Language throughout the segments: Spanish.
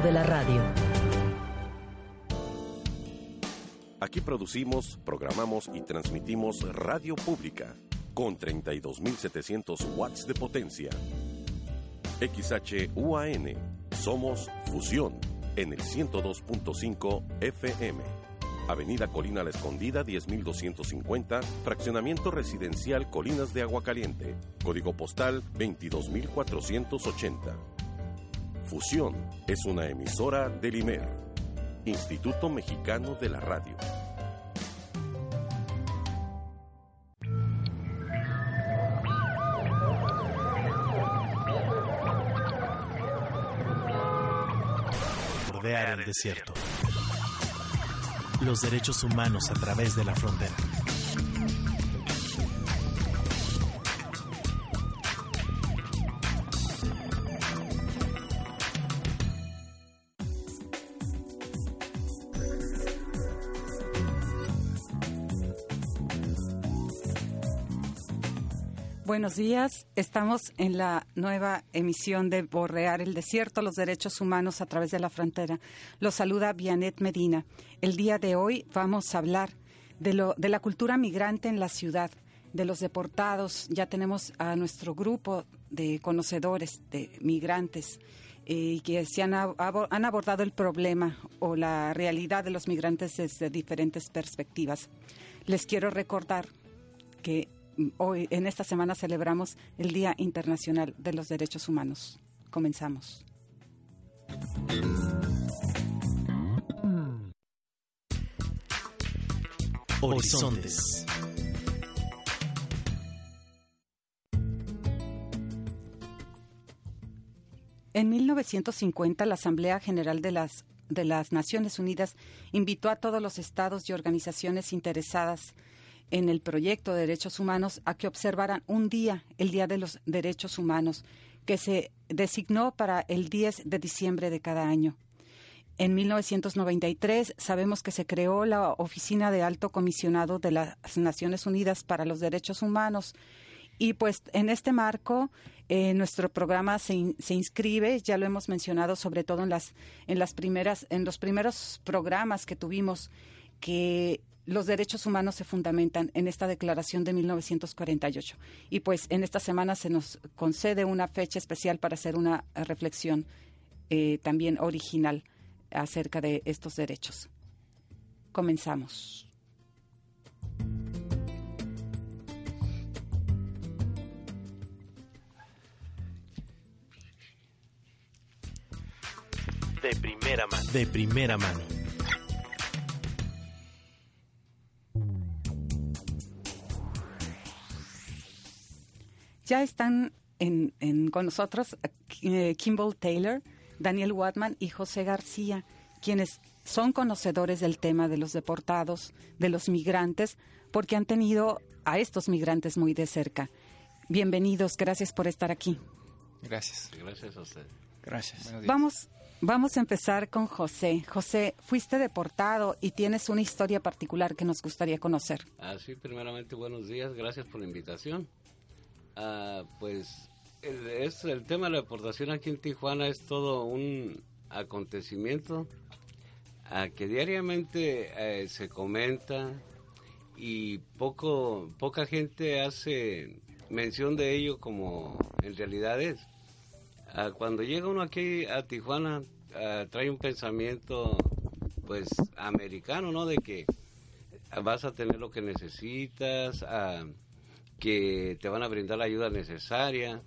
de la radio. Aquí producimos, programamos y transmitimos radio pública con 32.700 watts de potencia. XHUAN, somos Fusión en el 102.5 FM. Avenida Colina La Escondida 10250, Fraccionamiento Residencial Colinas de Aguacaliente, Código Postal 22480. Fusión es una emisora del IMER, Instituto Mexicano de la Radio. Bordear el desierto. Los derechos humanos a través de la frontera. Buenos días, estamos en la nueva emisión de Borrear el Desierto, los derechos humanos a través de la frontera. Los saluda Vianet Medina. El día de hoy vamos a hablar de, la cultura migrante en la ciudad, de los deportados. Ya tenemos a nuestro grupo de conocedores de migrantes eh, que se han abordado el problema o la realidad de los migrantes desde diferentes perspectivas. Les quiero recordar que hoy, en esta semana, celebramos el Día Internacional de los Derechos Humanos. Comenzamos. Horizontes. En 1950, la Asamblea General de las, de las Naciones Unidas invitó a todos los estados y organizaciones interesadas en el proyecto de derechos humanos a que observaran un día, el Día de los Derechos Humanos, que se designó para el 10 de diciembre de cada año. En 1993 sabemos que se creó la Oficina de Alto Comisionado de las Naciones Unidas para los Derechos Humanos y pues en este marco eh, nuestro programa se, se, inscribe, ya lo hemos mencionado sobre todo en las en las primeras en los primeros programas que tuvimos que los derechos humanos se fundamentan en esta declaración de 1948. Y pues en esta semana se nos concede una fecha especial para hacer una reflexión eh, también original acerca de estos derechos. Comenzamos. De primera mano. De primera mano. Ya están en, con nosotros eh, Kimball Taylor, Daniel Watman y José García, quienes son conocedores del tema de los deportados, de los migrantes, porque han tenido a estos migrantes muy de cerca. Bienvenidos, gracias por estar aquí. Gracias. Gracias a usted. Gracias. Vamos, vamos a empezar con José. José, fuiste deportado y tienes una historia particular que nos gustaría conocer. Ah, sí, primeramente buenos días, gracias por la invitación. Ah, pues el, es, el tema de la deportación aquí en Tijuana es todo un acontecimiento a que diariamente eh, se comenta y poco poca gente hace mención de ello como en realidad es. Ah, cuando llega uno aquí a Tijuana ah, trae un pensamiento pues americano, ¿no? De que vas a tener lo que necesitas, que te van a brindar la ayuda necesaria.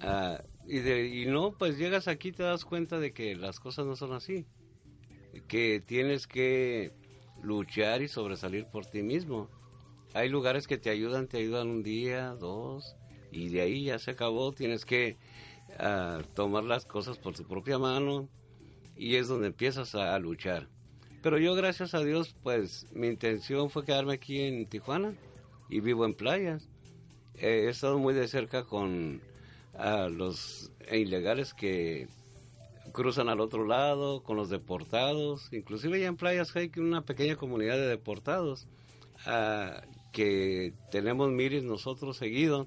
Ah, y, de, y no, pues llegas aquí te das cuenta de que las cosas no son así. Que tienes que luchar y sobresalir por ti mismo. Hay lugares que te ayudan, te ayudan un día, dos, y de ahí ya se acabó. Tienes que ah, tomar las cosas por tu propia mano y es donde empiezas a luchar. Pero yo, gracias a Dios, pues mi intención fue quedarme aquí en Tijuana y vivo en playas. he estado muy de cerca con los ilegales que cruzan al otro lado, con los deportados, inclusive ya en playas hay una pequeña comunidad de deportados que tenemos miris nosotros seguido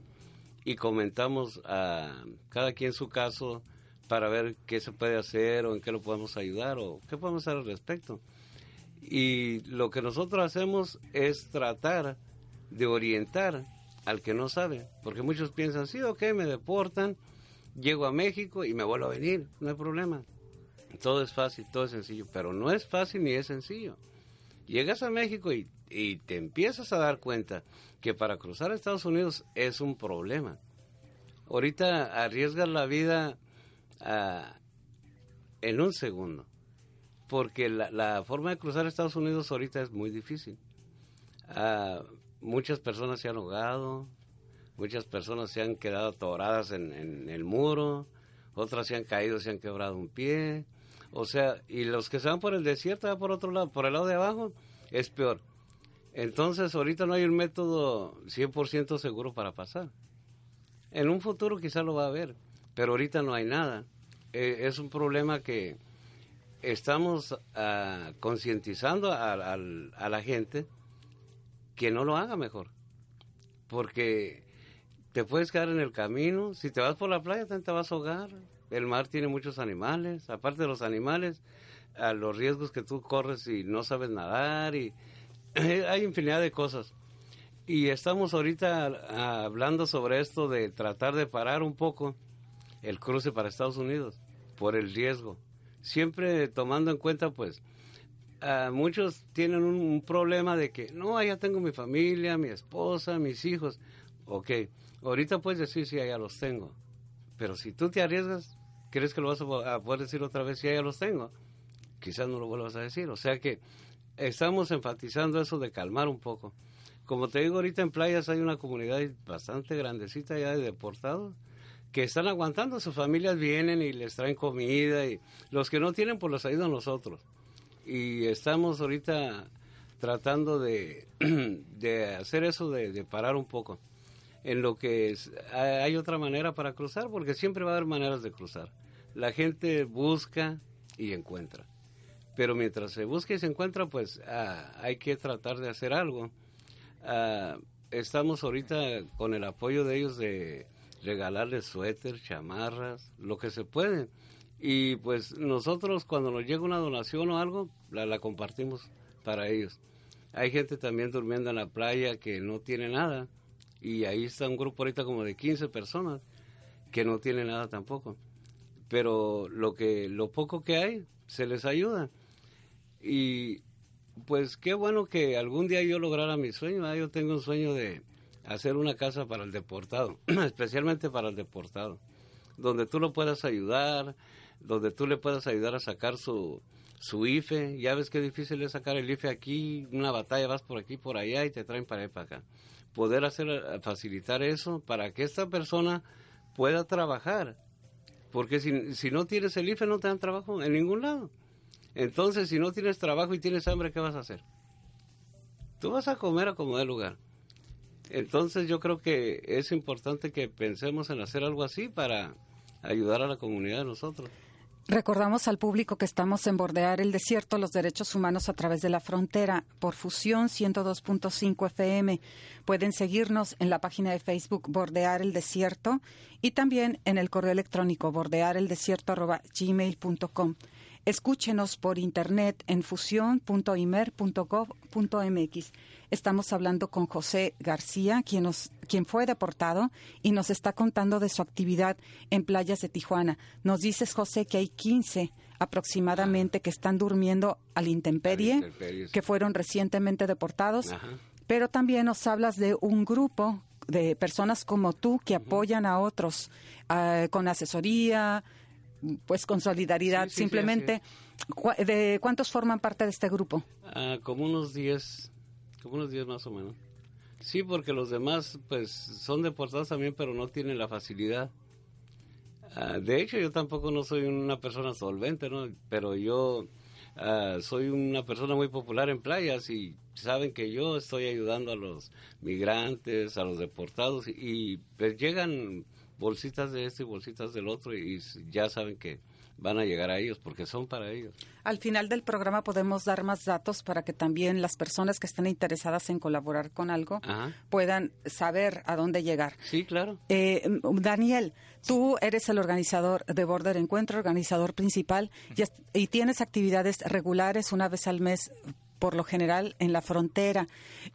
y comentamos a cada quien su caso para ver qué se puede hacer o en qué lo podemos ayudar o qué podemos hacer al respecto. Y lo que nosotros hacemos es tratar de orientar al que no sabe, porque muchos piensan, sí, ok, me deportan, llego a México y me vuelvo a venir, no hay problema. Todo es fácil, todo es sencillo, pero no es fácil ni es sencillo. Llegas a México y, y te empiezas a dar cuenta que para cruzar a Estados Unidos es un problema. Ahorita arriesgas la vida ah, en un segundo, porque la, forma de cruzar Estados Unidos ahorita es muy difícil. Ah, muchas personas se han ahogado, muchas personas se han quedado atoradas en, el muro, otras se han caído, se han quebrado un pie. O sea, y los que se van por el desierto, por otro lado, por el lado de abajo, es peor. Entonces, ahorita no hay un método 100% seguro para pasar. En un futuro quizá lo va a haber, pero ahorita no hay nada. Eh, es un problema que estamos uh, concientizando a, la gente que no lo haga mejor. Porque te puedes quedar en el camino. Si te vas por la playa, te vas a ahogar. El mar tiene muchos animales. Aparte de los animales, a los riesgos que tú corres y no sabes nadar. y Hay infinidad de cosas. Y estamos ahorita hablando sobre esto de tratar de parar un poco el cruce para Estados Unidos por el riesgo. Siempre tomando en cuenta, pues, muchos tienen un, problema de que, no, allá tengo mi familia, mi esposa, mis hijos. Ok, ahorita puedes decir, sí, allá los tengo. Pero si tú te arriesgas, ¿crees que lo vas a poder decir otra vez, sí, allá los tengo? Quizás no lo vuelvas a decir. O sea que estamos enfatizando eso de calmar un poco. Como te digo, ahorita en playas hay una comunidad bastante grandecita ya de deportados que están aguantando, sus familias vienen y les traen comida y los que no tienen pues los ayudan nosotros. Y estamos ahorita tratando de, de hacer eso, de, de, parar un poco. En lo que hay otra manera para cruzar, porque siempre va a haber maneras de cruzar. La gente busca y encuentra. Pero mientras se busca y se encuentra, pues ah, hay que tratar de hacer algo. Ah, estamos ahorita con el apoyo de ellos de regalarles suéter, chamarras, lo que se puede. Y pues nosotros cuando nos llega una donación o algo, la, compartimos para ellos. Hay gente también durmiendo en la playa que no tiene nada. Y ahí está un grupo ahorita como de 15 personas que no tiene nada tampoco. Pero lo que lo poco que hay se les ayuda. Y pues qué bueno que algún día yo lograra mi sueño. Yo tengo un sueño de hacer una casa para el deportado, especialmente para el deportado, donde tú lo puedas ayudar, donde tú le puedas ayudar a sacar su, su IFE. Ya ves qué difícil es sacar el IFE aquí, una batalla, vas por aquí, por allá y te traen para allá para acá. Poder hacer, facilitar eso para que esta persona pueda trabajar. Porque si, si no tienes el IFE no te dan trabajo en ningún lado. Entonces, si no tienes trabajo y tienes hambre, ¿qué vas a hacer? Tú vas a comer a como de lugar. Entonces, yo creo que es importante que pensemos en hacer algo así para ayudar a la comunidad de nosotros. Recordamos al público que estamos en Bordear el Desierto, los derechos humanos a través de la frontera, por fusión 102.5 FM. Pueden seguirnos en la página de Facebook Bordear el Desierto y también en el correo electrónico bordeareldesierto.gmail.com. Escúchenos por internet en fusión.imer.gov.mx. Estamos hablando con José García, quien, nos, quien fue deportado y nos está contando de su actividad en playas de Tijuana. Nos dices, José, que hay 15 aproximadamente que están durmiendo al intemperie, que fueron recientemente deportados, pero también nos hablas de un grupo de personas como tú que apoyan a otros ah, con asesoría, pues con solidaridad simplemente. ¿De cuántos forman parte de este grupo? Ah, como unos 10, como unos 10 más o menos. Sí, porque los demás pues son deportados también, pero no tienen la facilidad. Ah, de hecho, yo tampoco no soy una persona solvente, ¿no? Pero yo ah, soy una persona muy popular en playas y saben que yo estoy ayudando a los migrantes, a los deportados y pues llegan bolsitas de este y bolsitas del otro y ya saben que van a llegar a ellos porque son para ellos. Al final del programa podemos dar más datos para que también las personas que estén interesadas en colaborar con algo puedan saber a dónde llegar. Sí, claro. Eh, Daniel, tú eres el organizador de Border Encuentro, organizador principal, y, y tienes actividades regulares una vez al mes por lo general en la frontera.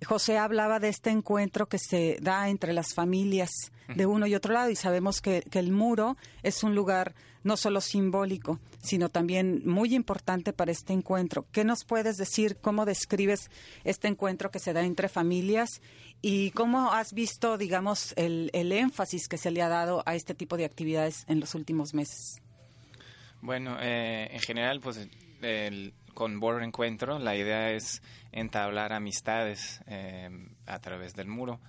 José hablaba de este encuentro que se da entre las familias de uno y otro lado y sabemos que, que el muro es un lugar no solo simbólico, sino también muy importante para este encuentro. ¿Qué nos puedes decir? ¿Cómo describes este encuentro que se da entre familias? ¿Y cómo has visto, digamos, el, el énfasis que se le ha dado a este tipo de actividades en los últimos meses? Bueno, eh, en general, pues el, con Border Encuentro la idea es entablar amistades eh, a través del muro,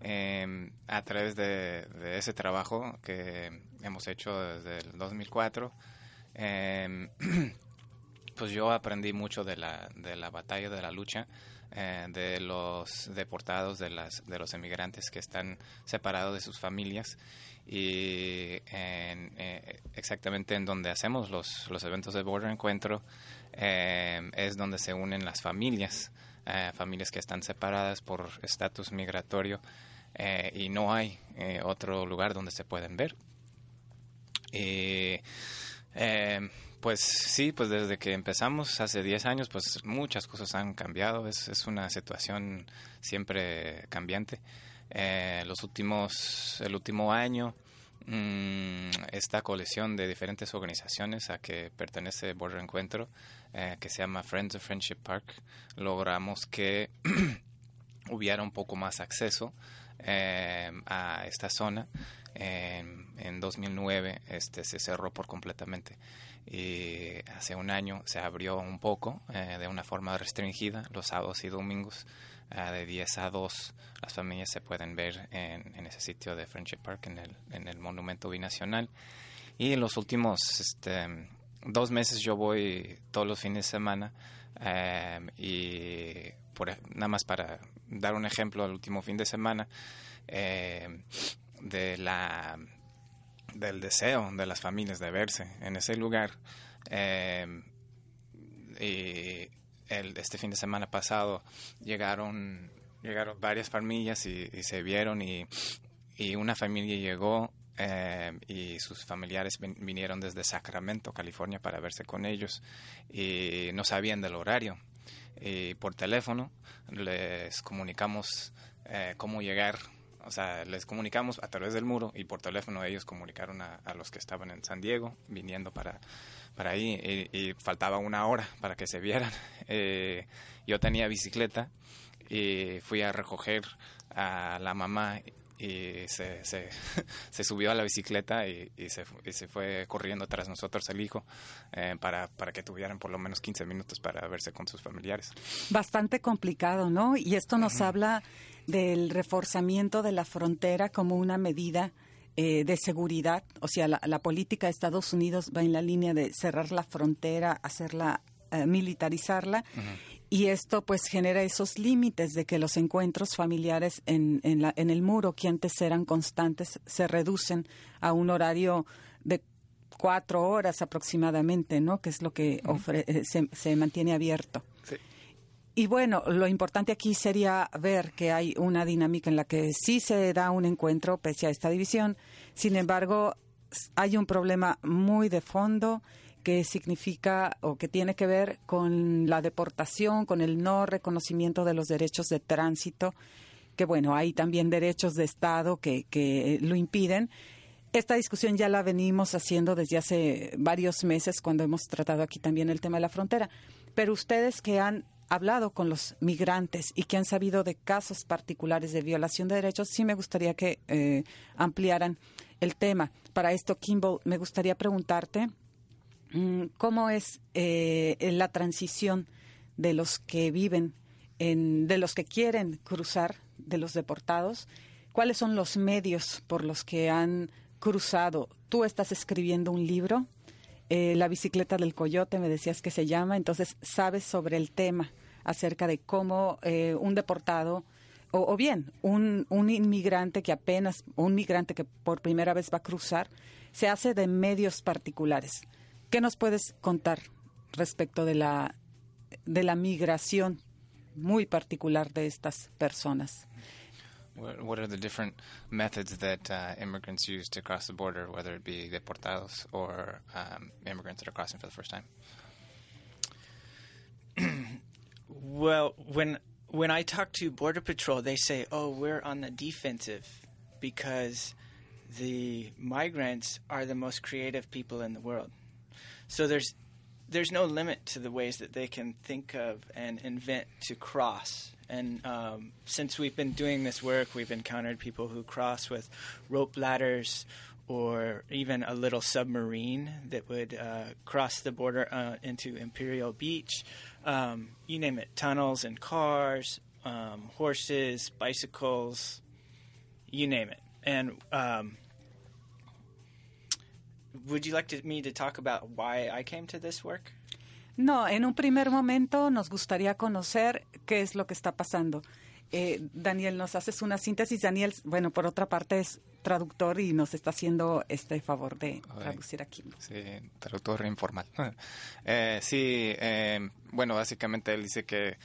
eh, a través de, ese trabajo que hemos hecho desde el 2004. Eh, pues yo aprendí mucho de la, de la batalla, de la lucha, de los deportados, de, las, de los emigrantes que están separados de sus familias y exactamente en donde hacemos los, los eventos de Border Encuentro eh, es donde se unen las familias, eh, familias que están separadas por estatus migratorio eh, y no hay otro lugar donde se pueden ver. Y pues sí, pues desde que empezamos hace 10 años, pues muchas cosas han cambiado, es, es una situación siempre cambiante. Los últimos, el último año Mm, esta colección de diferentes organizaciones a que pertenece Border Encuentro, eh, que se llama Friends of Friendship Park, logramos que hubiera un poco más acceso eh, a esta zona. en 2009 este, se cerró por completamente y hace un año se abrió un poco eh, de una forma restringida los sábados y domingos de 10 a 2 las familias se pueden ver en, ese sitio de Friendship Park, en el, en el Monumento Binacional. Y en los últimos este, dos meses yo voy todos los fines de semana em, y nada más para dar un ejemplo, el último fin de semana em, de la del deseo de las familias de verse en ese lugar em, y este fin de semana pasado llegaron, llegaron varias familias y, se vieron y, una familia llegó eh, y sus familiares vinieron desde Sacramento, California, para verse con ellos y no sabían del horario. Y por teléfono les comunicamos eh, cómo llegar, o sea, les comunicamos a través del muro y por teléfono ellos comunicaron a los que estaban en San Diego viniendo para para ahí y, faltaba una hora para que se vieran. Eh, yo tenía bicicleta y fui a recoger a la mamá y se, se, se subió a la bicicleta y, se, se, fue corriendo tras nosotros el hijo eh, para, para que tuvieran por lo menos 15 minutos para verse con sus familiares. Bastante complicado, ¿no? Y esto nos habla del reforzamiento de la frontera como una medida eh, de seguridad, o sea, la, política de Estados Unidos va en la línea de cerrar la frontera, hacerla, eh, militarizarla, y esto pues genera esos límites de que los encuentros familiares en, en, la, en el muro, que antes eran constantes, se reducen a un horario de cuatro horas aproximadamente, ¿no? Que es lo que eh, se, se mantiene abierto. Y bueno, lo importante aquí sería ver que hay una dinámica en la que sí se da un encuentro pese a esta división. Sin embargo, hay un problema muy de fondo que significa o que tiene que ver con la deportación, con el no reconocimiento de los derechos de tránsito, que bueno, hay también derechos de Estado que, que lo impiden. Esta discusión ya la venimos haciendo desde hace varios meses cuando hemos tratado aquí también el tema de la frontera. Pero ustedes que han hablado con los migrantes y que han sabido de casos particulares de violación de derechos, sí me gustaría que eh, ampliaran el tema. Para esto, Kimball, me gustaría preguntarte mm, cómo es eh, la transición de los que viven, en, de los que quieren cruzar, de los deportados, cuáles son los medios por los que han cruzado. Tú estás escribiendo un libro. Eh, la bicicleta del coyote, me decías que se llama, entonces sabes sobre el tema acerca de cómo eh, un deportado o, bien un, un, inmigrante que apenas, un migrante que por primera vez va a cruzar, se hace de medios particulares. ¿Qué nos puedes contar respecto de la, de la migración muy particular de estas personas? What are the different methods that uh, immigrants use to cross the border, whether it be deportados or um, immigrants that are crossing for the first time? Well, when when I talk to Border Patrol, they say, "Oh, we're on the defensive because the migrants are the most creative people in the world." So there's there's no limit to the ways that they can think of and invent to cross. And um, since we've been doing this work, we've encountered people who cross with rope ladders or even a little submarine that would uh, cross the border uh, into Imperial Beach. Um, you name it tunnels and cars, um, horses, bicycles, you name it. And um, would you like to, me to talk about why I came to this work? No, en un primer momento nos gustaría conocer qué es lo que está pasando. Eh, Daniel, nos haces una síntesis. Daniel, bueno, por otra parte es traductor y nos está haciendo este favor de traducir aquí. Sí, traductor informal. Eh, sí, eh, bueno, básicamente él dice que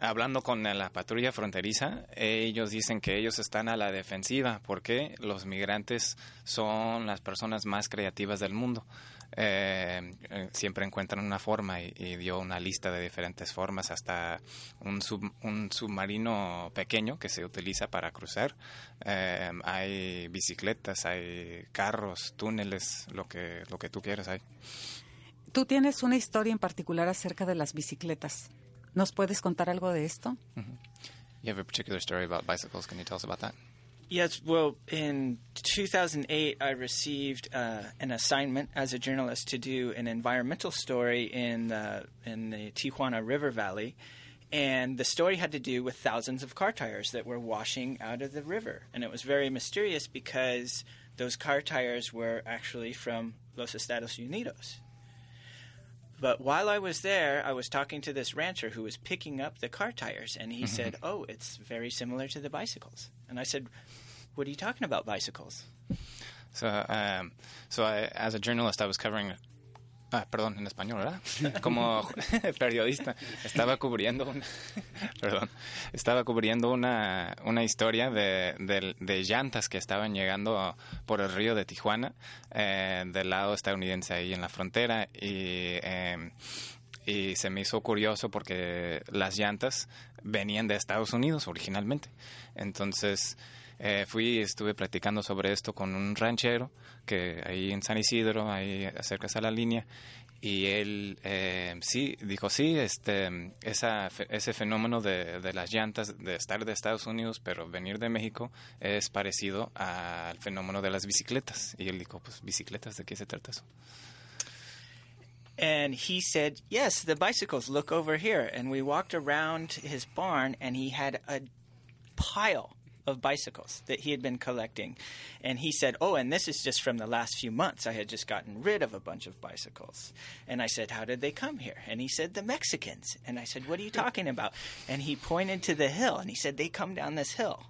hablando con la patrulla fronteriza, ellos dicen que ellos están a la defensiva porque los migrantes son las personas más creativas del mundo. Eh, siempre encuentran una forma y, y dio una lista de diferentes formas, hasta un, sub- un submarino pequeño que se utiliza para cruzar. Eh, hay bicicletas, hay carros, túneles, lo que, lo que tú quieras hay. Tú tienes una historia en particular acerca de las bicicletas. ¿Nos puedes contar algo de esto? You have a particular story about bicycles. Can you tell us about that? Yes, well, in 2008, I received uh, an assignment as a journalist to do an environmental story in the, in the Tijuana River Valley. And the story had to do with thousands of car tires that were washing out of the river. And it was very mysterious because those car tires were actually from Los Estados Unidos. But while I was there, I was talking to this rancher who was picking up the car tires, and he said, "Oh, it's very similar to the bicycles." And I said, "What are you talking about, bicycles?" So, um, so I, as a journalist, I was covering. Ah, perdón, en español, ¿verdad? Como periodista, estaba cubriendo una, perdón, estaba cubriendo una, una historia de, de, de llantas que estaban llegando por el río de Tijuana, eh, del lado estadounidense ahí en la frontera, y, eh, y se me hizo curioso porque las llantas venían de Estados Unidos originalmente. Entonces eh, fui y estuve platicando sobre esto con un ranchero que ahí en San Isidro, ahí cerca a la línea, y él eh, sí dijo sí, este, esa, ese fenómeno de, de las llantas de estar de Estados Unidos pero venir de México es parecido al fenómeno de las bicicletas. Y él dijo, pues bicicletas, ¿de qué se trata eso? And he said, Yes, the bicycles, look over here. And we walked around his barn, and he had a pile of bicycles that he had been collecting. And he said, Oh, and this is just from the last few months. I had just gotten rid of a bunch of bicycles. And I said, How did they come here? And he said, The Mexicans. And I said, What are you talking about? And he pointed to the hill, and he said, They come down this hill.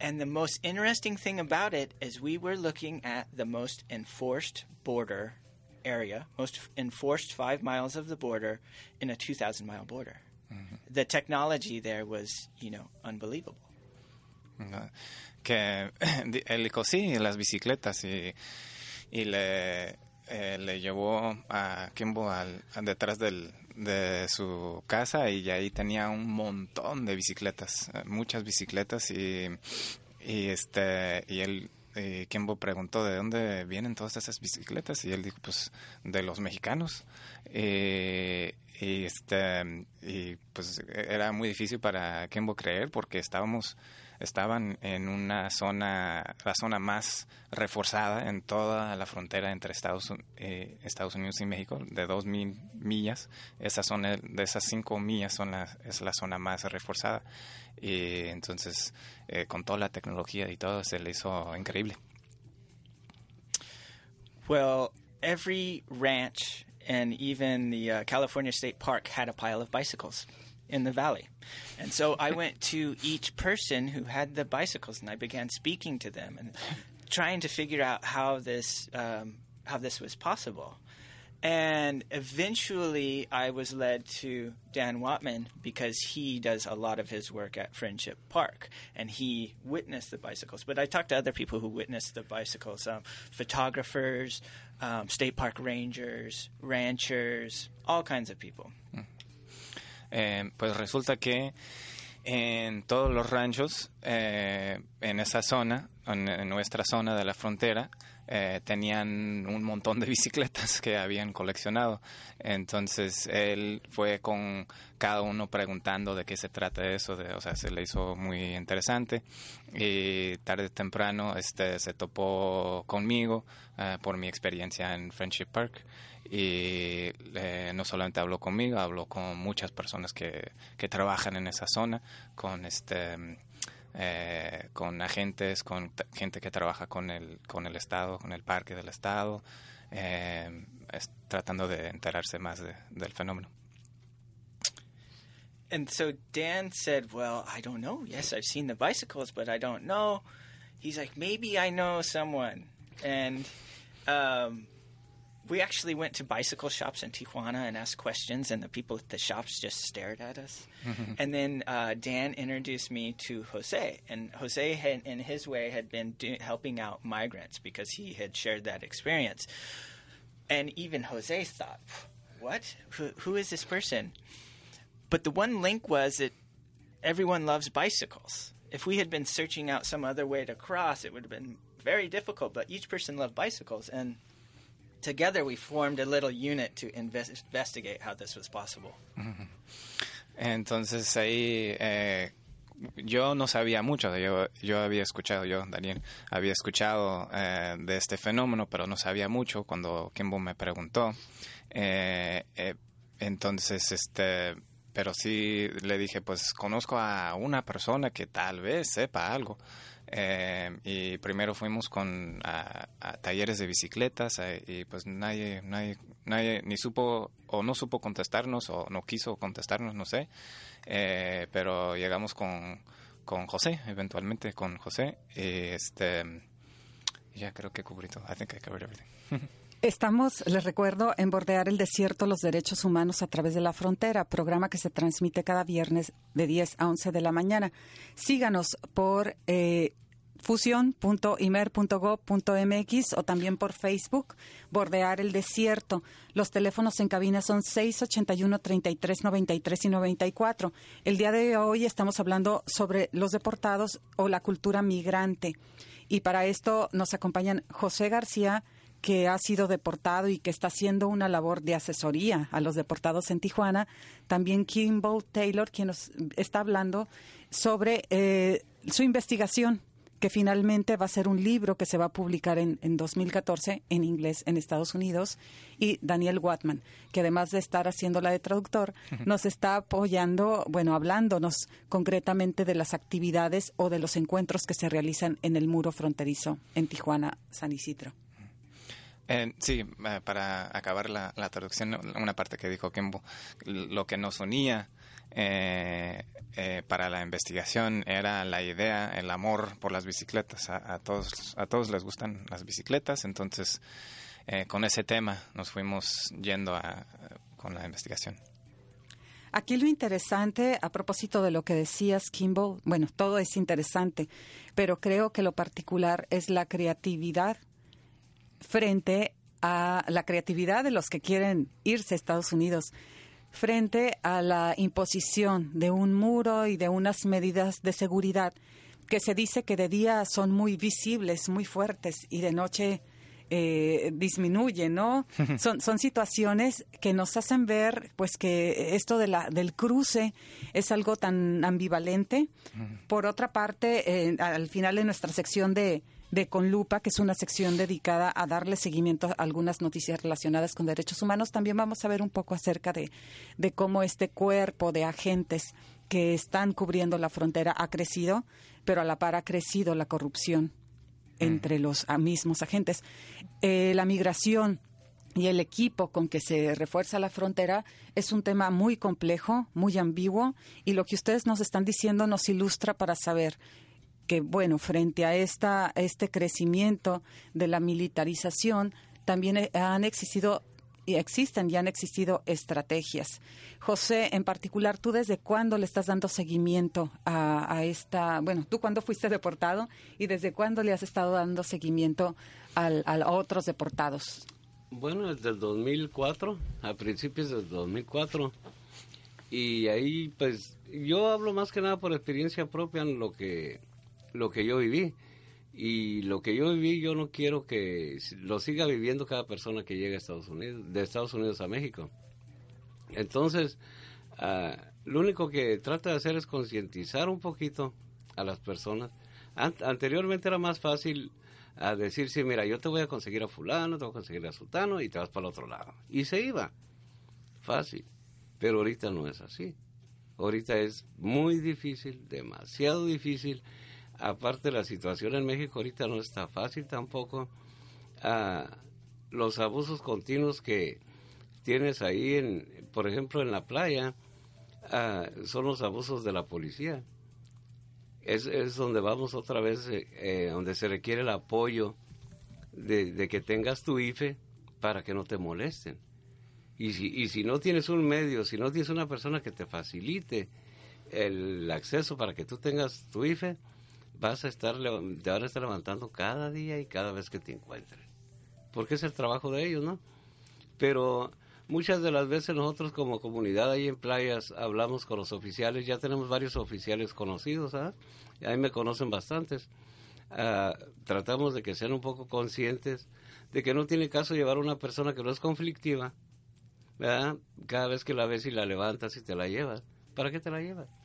And the most interesting thing about it is we were looking at the most enforced border area, most enforced five miles of the border in a 2,000 mile border. The technology there was, you know, unbelievable. ¿no? que él sí las bicicletas y, y le, eh, le llevó a Kimbo al, a detrás del, de su casa y ahí tenía un montón de bicicletas eh, muchas bicicletas y, y este y él y Kimbo preguntó de dónde vienen todas esas bicicletas y él dijo pues de los mexicanos Eh, y este y pues era muy difícil para Kimbo creer porque estábamos estaban en una zona la zona más reforzada en toda la frontera entre Estados, eh, Estados Unidos y México de dos mil millas. Esa zona de esas cinco millas son la, es la zona más reforzada y entonces eh, con toda la tecnología y todo se le hizo increíble Well, every ranch and even the uh, California State Park had a pile of bicycles in the valley. And so I went to each person who had the bicycles and I began speaking to them and trying to figure out how this um, how this was possible. And eventually, I was led to Dan Watman because he does a lot of his work at Friendship Park and he witnessed the bicycles. But I talked to other people who witnessed the bicycles um, photographers, um, state park rangers, ranchers, all kinds of people. Eh, pues resulta que en todos los ranchos, eh, en esa zona, en, nuestra zona de la frontera, eh, tenían un montón de bicicletas que habían coleccionado. Entonces él fue con cada uno preguntando de qué se trata eso, de, o sea, se le hizo muy interesante y tarde o temprano este, se topó conmigo eh, por mi experiencia en Friendship Park y eh, no solamente habló conmigo, habló con muchas personas que, que trabajan en esa zona, con este eh, con agentes, con gente que trabaja con el, con el Estado, con el parque del Estado, eh, tratando de enterarse más de- del fenómeno. And so Dan said, Well, I don't know. Yes, I've seen the bicycles, but I don't know. He's like, Maybe I know someone. And um, we actually went to bicycle shops in Tijuana and asked questions, and the people at the shops just stared at us. and then uh, Dan introduced me to Jose, and Jose, had, in his way, had been do- helping out migrants because he had shared that experience. And even Jose thought, "What? Who, who is this person?" But the one link was that everyone loves bicycles. If we had been searching out some other way to cross, it would have been very difficult. But each person loved bicycles, and together we formed a little unit to invest- investigate how this was possible. Entonces ahí eh, yo no sabía mucho, yo, yo había escuchado, yo, Daniel, había escuchado eh, de este fenómeno, pero no sabía mucho cuando Kimbo me preguntó. Eh, eh, entonces, este, pero sí le dije, pues conozco a una persona que tal vez sepa algo. Eh, y primero fuimos con a, talleres de bicicletas eh, y pues nadie, nadie, nadie ni supo o no supo contestarnos o no quiso contestarnos, no sé. Eh, pero llegamos con, con José, eventualmente con José. Y este, ya creo que cubrí todo. I think I covered everything. Estamos, les recuerdo, en Bordear el Desierto, los derechos humanos a través de la frontera, programa que se transmite cada viernes de 10 a 11 de la mañana. Síganos por eh, o también por Facebook, Bordear el Desierto. Los teléfonos en cabina son 681 33 93 y 94. El día de hoy estamos hablando sobre los deportados o la cultura migrante. Y para esto nos acompañan José García, que ha sido deportado y que está haciendo una labor de asesoría a los deportados en Tijuana. También Kimball Taylor, quien nos está hablando sobre eh, su investigación, que finalmente va a ser un libro que se va a publicar en, en 2014 en inglés en Estados Unidos. Y Daniel Watman, que además de estar haciéndola de traductor, nos está apoyando, bueno, hablándonos concretamente de las actividades o de los encuentros que se realizan en el muro fronterizo en Tijuana, San Isidro. Eh, sí, eh, para acabar la, la traducción, una parte que dijo Kimbo, lo que nos unía eh, eh, para la investigación era la idea, el amor por las bicicletas. A, todos, a todos les gustan las bicicletas, entonces eh, con ese tema nos fuimos yendo a, con la investigación. Aquí lo interesante, a propósito de lo que decías, Kimball, bueno, todo es interesante, pero creo que lo particular es la creatividad frente a la creatividad de los que quieren irse a Estados Unidos frente a la imposición de un muro y de unas medidas de seguridad que se dice que de día son muy visibles, muy fuertes y de noche eh, disminuyen, ¿no? son, son situaciones que nos hacen ver, pues, que esto de la, del cruce es algo tan ambivalente. Por otra parte, eh, al final de nuestra sección de, de Con Lupa, que es una sección dedicada a darle seguimiento a algunas noticias relacionadas con derechos humanos, también vamos a ver un poco acerca de, de cómo este cuerpo de agentes que están cubriendo la frontera ha crecido, pero a la par ha crecido la corrupción entre los mismos agentes. Eh, la migración y el equipo con que se refuerza la frontera es un tema muy complejo, muy ambiguo, y lo que ustedes nos están diciendo nos ilustra para saber que, bueno, frente a esta, este crecimiento de la militarización, también han existido y existen y han existido estrategias. José, en particular, ¿tú desde cuándo le estás dando seguimiento a, esta, bueno, tú cuándo fuiste deportado y desde cuándo le has estado dando seguimiento al, a otros deportados? Bueno, desde el 2004, a principios del 2004. Y ahí, pues, yo hablo más que nada por experiencia propia en lo que, lo que yo viví. Y lo que yo viví, yo no quiero que lo siga viviendo cada persona que llegue a Estados Unidos, de Estados Unidos a México. Entonces, ah, lo único que trata de hacer es concientizar un poquito a las personas. anteriormente era más fácil a decir, sí, mira, yo te voy a conseguir a fulano, te voy a conseguir a sultano y te vas para el otro lado. Y se iba. Fácil. Pero ahorita no es así. Ahorita es muy difícil, demasiado difícil aparte la situación en México ahorita no está fácil tampoco. Ah, los abusos continuos que tienes ahí, en, por ejemplo, en la playa, ah, son los abusos de la policía. Es, es donde vamos otra vez, eh, eh, donde se requiere el apoyo de, de, que tengas tu IFE para que no te molesten. Y si, y si no tienes un medio, si no tienes una persona que te facilite el acceso para que tú tengas tu IFE, vas a estar, te van a estar levantando cada día y cada vez que te encuentren. Porque es el trabajo de ellos, ¿no? Pero muchas de las veces nosotros como comunidad ahí en playas hablamos con los oficiales, ya tenemos varios oficiales conocidos, ¿ah? Ahí me conocen bastantes. Ah, tratamos de que sean un poco conscientes de que no tiene caso llevar a una persona que no es conflictiva, ¿verdad? Cada vez que la ves y la levantas y te la llevas, ¿para qué te la llevas?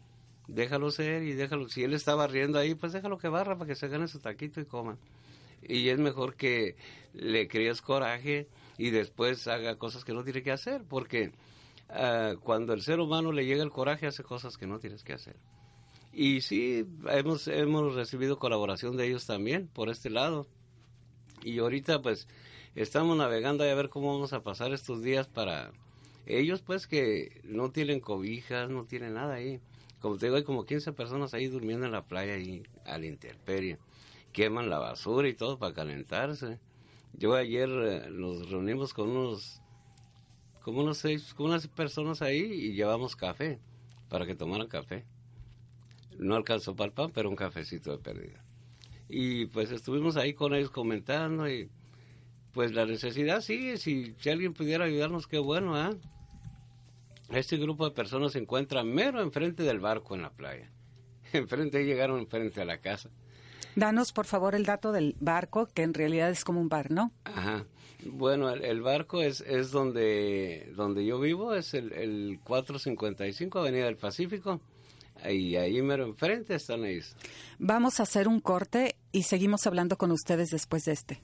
Déjalo ser y déjalo, si él está barriendo ahí, pues déjalo que barra para que se gane su taquito y coma. Y es mejor que le crees coraje y después haga cosas que no tiene que hacer, porque ah, cuando el ser humano le llega el coraje hace cosas que no tienes que hacer. Y sí, hemos, hemos recibido colaboración de ellos también por este lado. Y ahorita pues estamos navegando a ver cómo vamos a pasar estos días para ellos pues que no tienen cobijas, no tienen nada ahí como te digo, hay como 15 personas ahí durmiendo en la playa y a la intemperie. Queman la basura y todo para calentarse. Yo ayer eh, nos reunimos con unos, como unos seis, con unas personas ahí y llevamos café para que tomaran café. No alcanzó para el pan, pero un cafecito de pérdida. Y pues estuvimos ahí con ellos comentando y pues la necesidad sigue. Si, si alguien pudiera ayudarnos, qué bueno, ¿ah? Este grupo de personas se encuentra mero enfrente del barco en la playa. Enfrente llegaron enfrente a la casa. Danos, por favor, el dato del barco, que en realidad es como un bar, ¿no? Ajá. Bueno, el, barco es, es donde, donde yo vivo, es el, el 455 Avenida del Pacífico. Y ahí mero enfrente están ellos. Vamos a hacer un corte y seguimos hablando con ustedes después de este.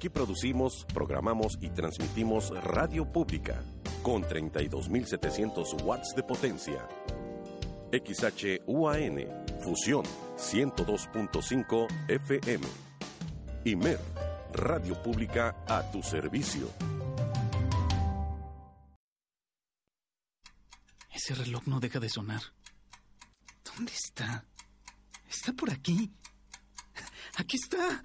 Aquí producimos, programamos y transmitimos radio pública con 32.700 watts de potencia. XHUAN, Fusión 102.5 FM. IMER, Radio Pública a tu servicio. Ese reloj no deja de sonar. ¿Dónde está? ¿Está por aquí? Aquí está.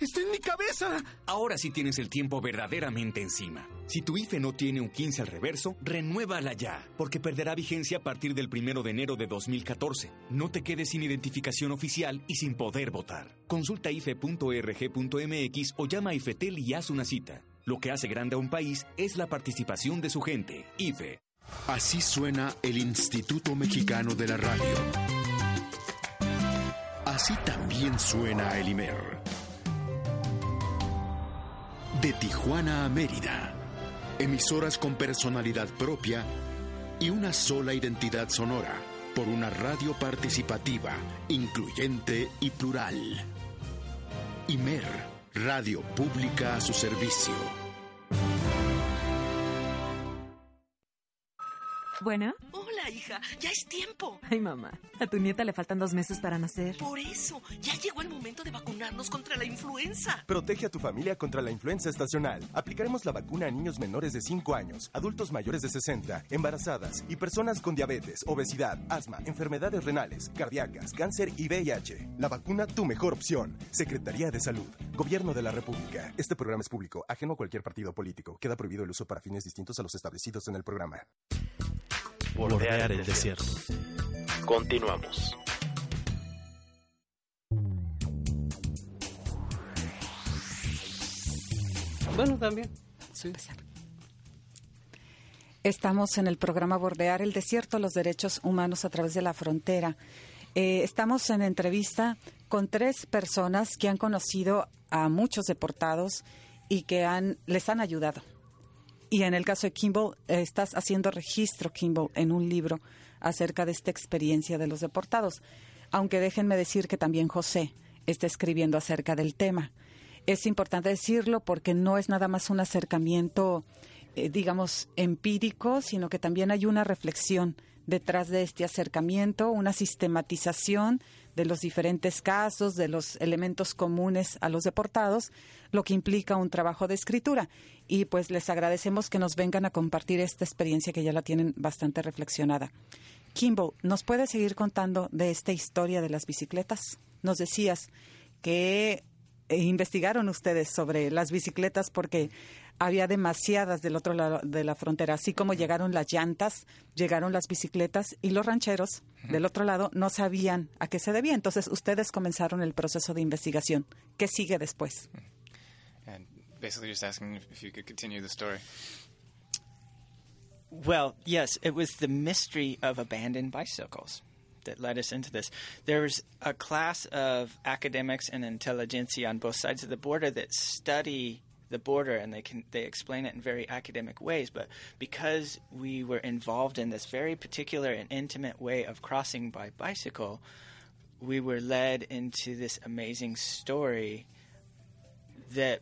¡Está en mi cabeza! Ahora sí tienes el tiempo verdaderamente encima. Si tu IFE no tiene un 15 al reverso, renuévala ya, porque perderá vigencia a partir del 1 de enero de 2014. No te quedes sin identificación oficial y sin poder votar. Consulta ife.org.mx o llama a IFETEL y haz una cita. Lo que hace grande a un país es la participación de su gente. IFE. Así suena el Instituto Mexicano de la Radio. Así también suena el IMER de Tijuana a Mérida. Emisoras con personalidad propia y una sola identidad sonora por una radio participativa, incluyente y plural. IMER, Radio Pública a su servicio. Bueno. Ya, hija. Ya es tiempo. Ay, mamá. A tu nieta le faltan dos meses para nacer. Por eso, ya llegó el momento de vacunarnos contra la influenza. Protege a tu familia contra la influenza estacional. Aplicaremos la vacuna a niños menores de 5 años, adultos mayores de 60, embarazadas y personas con diabetes, obesidad, asma, enfermedades renales, cardíacas, cáncer y VIH. La vacuna, tu mejor opción. Secretaría de Salud. Gobierno de la República. Este programa es público, ajeno a cualquier partido político. Queda prohibido el uso para fines distintos a los establecidos en el programa. Bordear el desierto. Continuamos. Bueno, también. Sí. Estamos en el programa Bordear el Desierto, los derechos humanos a través de la frontera. Eh, estamos en entrevista con tres personas que han conocido a muchos deportados y que han, les han ayudado. Y en el caso de Kimball, estás haciendo registro, Kimball, en un libro acerca de esta experiencia de los deportados. Aunque déjenme decir que también José está escribiendo acerca del tema. Es importante decirlo porque no es nada más un acercamiento, eh, digamos, empírico, sino que también hay una reflexión detrás de este acercamiento, una sistematización de los diferentes casos, de los elementos comunes a los deportados, lo que implica un trabajo de escritura. Y pues les agradecemos que nos vengan a compartir esta experiencia que ya la tienen bastante reflexionada. Kimbo, ¿nos puedes seguir contando de esta historia de las bicicletas? Nos decías que eh, investigaron ustedes sobre las bicicletas porque había demasiadas del otro lado de la frontera. Así como llegaron las llantas, llegaron las bicicletas y los rancheros del otro lado no sabían a qué se debía. Entonces ustedes comenzaron el proceso de investigación. ¿Qué sigue después? And basically just asking if you could continue the story. Well, yes, it was the mystery of abandoned bicycles that led us into this. There was a class of academics and intelligentsia on both sides of the border that study the border and they can they explain it in very academic ways but because we were involved in this very particular and intimate way of crossing by bicycle we were led into this amazing story that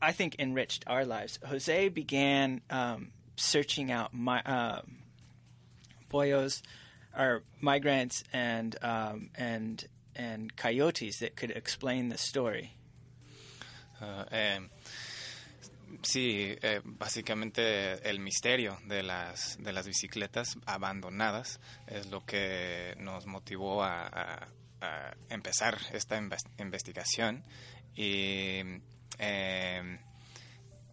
I think enriched our lives. Jose began um, searching out my um, boyos, or migrants, and um, and and coyotes that could explain the story. Uh, eh, sí, eh, básicamente el misterio de las, de las bicicletas abandonadas es lo que nos motivó a, empezar esta inves- investigación. Y eh,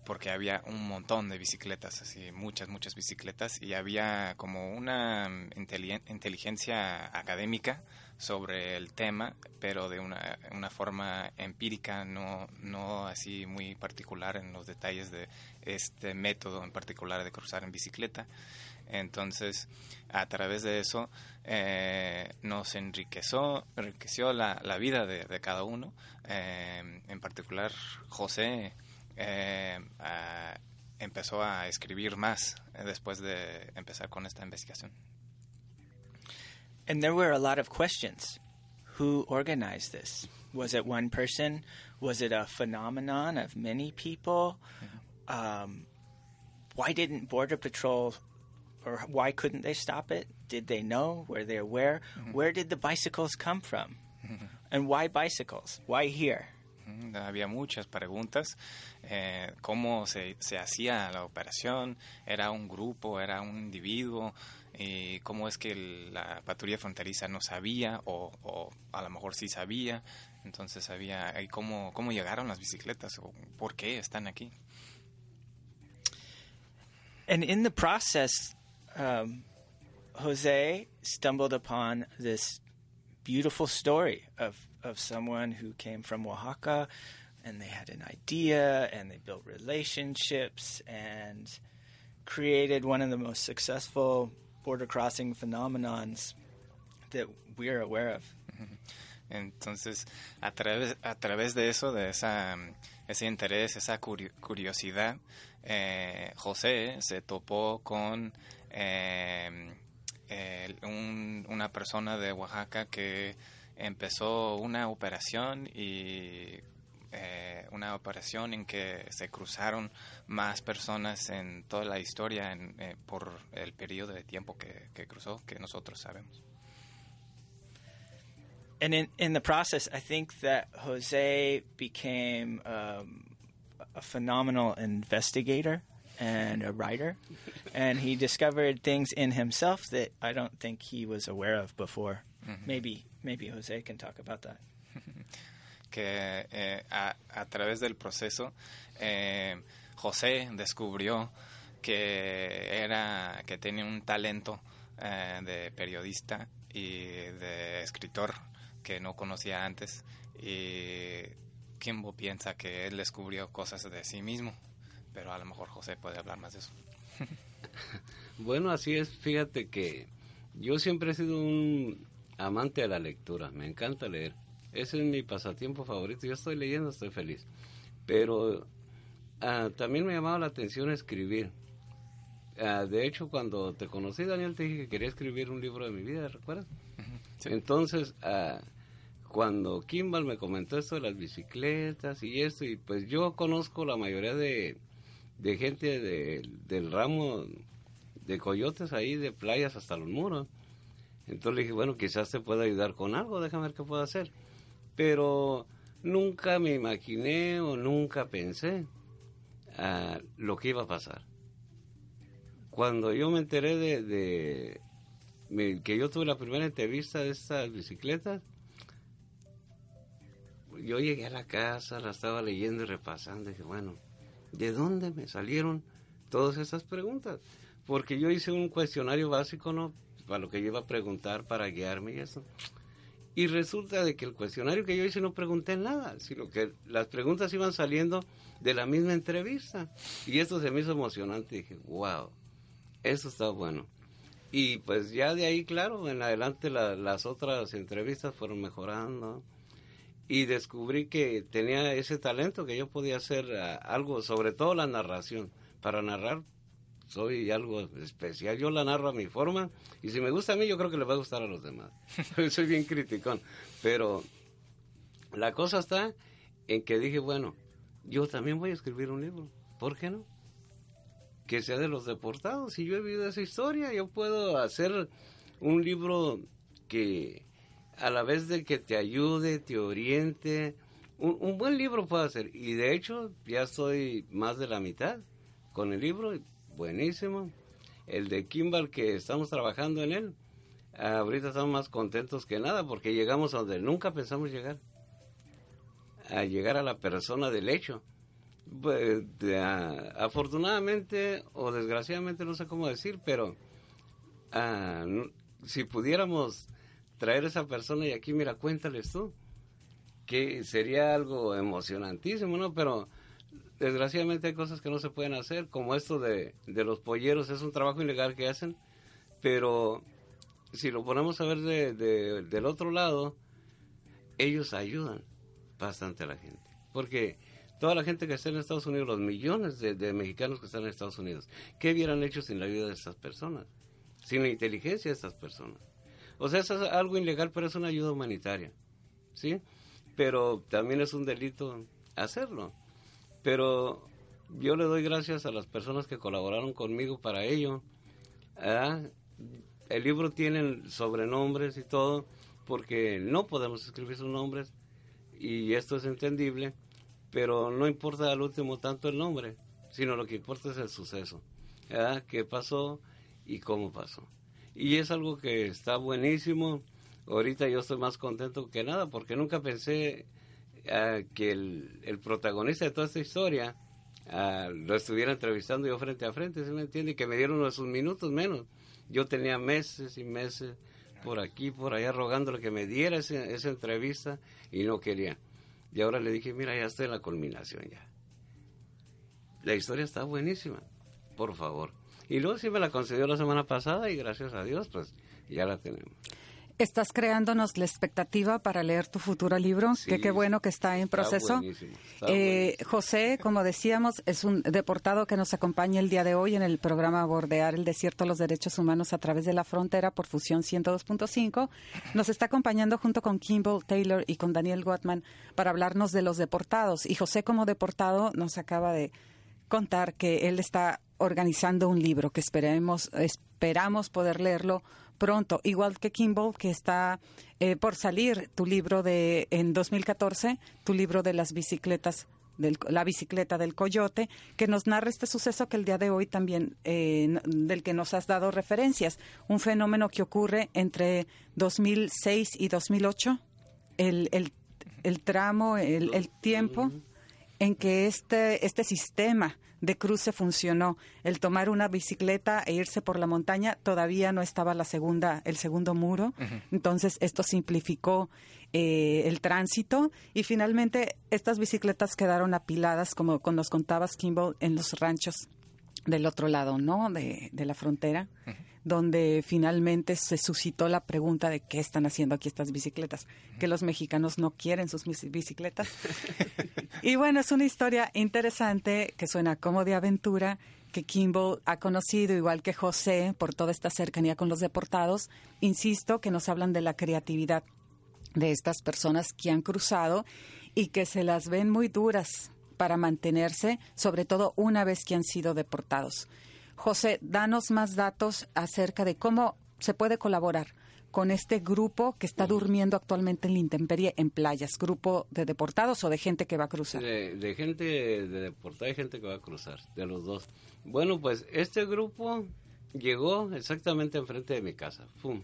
porque había un montón de bicicletas, así muchas, muchas bicicletas y había como una inteli- inteligencia académica sobre el tema, pero de una, una forma empírica, no, no así muy particular en los detalles de este método en particular de cruzar en bicicleta. Entonces, a través de eso eh, nos enriqueció, enriqueció la, la vida de, de cada uno. Eh, en particular, José eh, empezó a escribir más eh, después de empezar con esta investigación. And there were a lot of questions. Who organized this? Was it one person? Was it a phenomenon of many people? Um, why didn't Border Patrol, or why couldn't they stop it? Did they know? Were they aware? Where did the bicycles come from? And why bicycles? Why here? Mm, Había muchas preguntas. Eh, ¿Cómo se, se hacía la operación? ¿Era un grupo? ¿Era un individuo? ¿Y cómo es que el- la patrulla fronteriza no sabía? O, o a lo mejor sí sabía. Entonces. ¿Y cómo, cómo llegaron las bicicletas? ¿O ¿Por qué están aquí? And in the process, um, Jose stumbled upon this beautiful story of, of someone who came from Oaxaca and they had an idea and they built relationships and created one of the most successful border crossing phenomenons that we're aware of. Entonces, a través, a través de eso, de esa, ese interés, esa curi- curiosidad, eh, José se topó con eh, una persona de Oaxaca que empezó una operación y eh, una operación en que se cruzaron más personas en toda la historia en, eh, por el periodo de tiempo que, que cruzó que nosotros sabemos. And in, in the process, I think that Jose became um, a phenomenal investigator and a writer. and he discovered things in himself that I don't think he was aware of before. Maybe, maybe Jose can talk about that. que eh, a, través del proceso eh, José descubrió que era que tenía un talento eh, de periodista y de escritor que no conocía antes. Y Kimbo piensa que él descubrió cosas de sí mismo pero a lo mejor José puede hablar más de eso. Bueno así es fíjate que yo siempre he sido un amante de la lectura me encanta leer ese es mi pasatiempo favorito. Yo estoy leyendo, estoy feliz. Pero ah, también me llamaba la atención escribir. Ah, de hecho, cuando te conocí, Daniel, te dije que quería escribir un libro de mi vida, ¿recuerdas? Entonces, ah, cuando Kimball me comentó esto de las bicicletas y esto, y pues yo conozco la mayoría de, de gente del ramo de coyotes ahí, de playas hasta los muros. Entonces le dije, bueno, quizás te pueda ayudar con algo, déjame ver qué puedo hacer pero nunca me imaginé o nunca pensé a lo que iba a pasar. Cuando yo me enteré de, que yo tuve la primera entrevista de estas bicicletas, yo llegué a la casa, la estaba leyendo y repasando, dije, bueno, ¿de dónde me salieron todas esas preguntas? Porque yo hice un cuestionario básico, ¿no? Para lo que yo iba a preguntar, para guiarme y eso. Y resulta de que el cuestionario que yo hice no pregunté nada, sino que las preguntas iban saliendo de la misma entrevista. Y esto se me hizo emocionante. Dije, wow, eso está bueno. Y pues ya de ahí, claro, en adelante las otras entrevistas fueron mejorando. Y descubrí que tenía ese talento, que yo podía hacer ah, algo, sobre todo la narración. Para narrar soy algo especial. Yo la narro a mi forma y si me gusta a mí, yo creo que le va a gustar a los demás. soy bien criticón. Pero la cosa está en que dije, bueno, yo también voy a escribir un libro. ¿Por qué no? Que sea de los deportados. Si yo he vivido esa historia, yo puedo hacer un libro que a la vez de que te ayude, te oriente, un, un buen libro puedo hacer. Y de hecho, ya estoy más de la mitad con el libro buenísimo. El de Kimball, que estamos trabajando en él, ahorita estamos más contentos que nada porque llegamos a donde nunca pensamos llegar. A llegar a la persona del hecho. Pues, afortunadamente o desgraciadamente, no sé cómo decir, pero si pudiéramos traer a esa persona y aquí, mira, cuéntales tú, que sería algo emocionantísimo, ¿no? Pero desgraciadamente hay cosas que no se pueden hacer, como esto de, los polleros, es un trabajo ilegal que hacen, pero si lo ponemos a ver de, del otro lado, ellos ayudan bastante a la gente, porque toda la gente que está en Estados Unidos, los millones de, mexicanos que están en Estados Unidos, ¿qué hubieran hecho sin la ayuda de estas personas? Sin la inteligencia de estas personas. O sea, eso es algo ilegal, pero es una ayuda humanitaria, ¿sí? Pero también es un delito hacerlo. Pero yo le doy gracias a las personas que colaboraron conmigo para ello. El libro tiene sobrenombres y todo, porque no podemos escribir sus nombres, y esto es entendible, pero no importa al último tanto el nombre, sino lo que importa es el suceso, ¿verdad? qué pasó y cómo pasó. Y es algo que está buenísimo. Ahorita yo estoy más contento que nada, porque nunca pensé que el, protagonista de toda esta historia lo estuviera entrevistando yo frente a frente, ¿se me entiende? Que me dieron sus minutos menos. Yo tenía meses y meses por aquí, por allá, rogándole que me diera esa entrevista y no quería. Y ahora le dije, mira, ya estoy en la culminación ya. La historia está buenísima, por favor. Y luego sí me la concedió la semana pasada y gracias a Dios, pues ya la tenemos. Estás creándonos la expectativa para leer tu futuro libro, que qué bueno que está en proceso. eh, José, como decíamos, es un deportado que nos acompaña el día de hoy en el programa Bordear el Desierto los Derechos Humanos a través de la Frontera por Fusión 102.5. Nos está acompañando junto con Kimball Taylor y con Daniel Gottman para hablarnos de los deportados. Y José, como deportado, nos acaba de contar que él está organizando un libro que esperemos, esperamos poder leerlo pronto, igual que Kimball, que está eh, por salir tu libro de en 2014, tu libro de las bicicletas del, la bicicleta del coyote, que nos narra este suceso que el día de hoy también, eh, del que nos has dado referencias, un fenómeno que ocurre entre 2006 y 2008, el, el, el tramo, el, el tiempo en que este, este sistema de cruce funcionó. El tomar una bicicleta e irse por la montaña todavía no estaba la segunda, el segundo muro. Entonces esto simplificó eh, el tránsito y finalmente estas bicicletas quedaron apiladas, como nos contabas, Kimball, en los ranchos del otro lado, ¿no? De, de la frontera donde finalmente se suscitó la pregunta de qué están haciendo aquí estas bicicletas, que los mexicanos no quieren sus bicicletas. y bueno, es una historia interesante que suena como de aventura, que Kimball ha conocido, igual que José, por toda esta cercanía con los deportados. Insisto, que nos hablan de la creatividad de estas personas que han cruzado y que se las ven muy duras para mantenerse, sobre todo una vez que han sido deportados. José, danos más datos acerca de cómo se puede colaborar con este grupo que está durmiendo actualmente en la intemperie en playas, grupo de deportados o de gente que va a cruzar. De, gente de deportada y gente que va a cruzar, de los dos. Bueno, pues este grupo llegó exactamente enfrente de mi casa, ¡pum!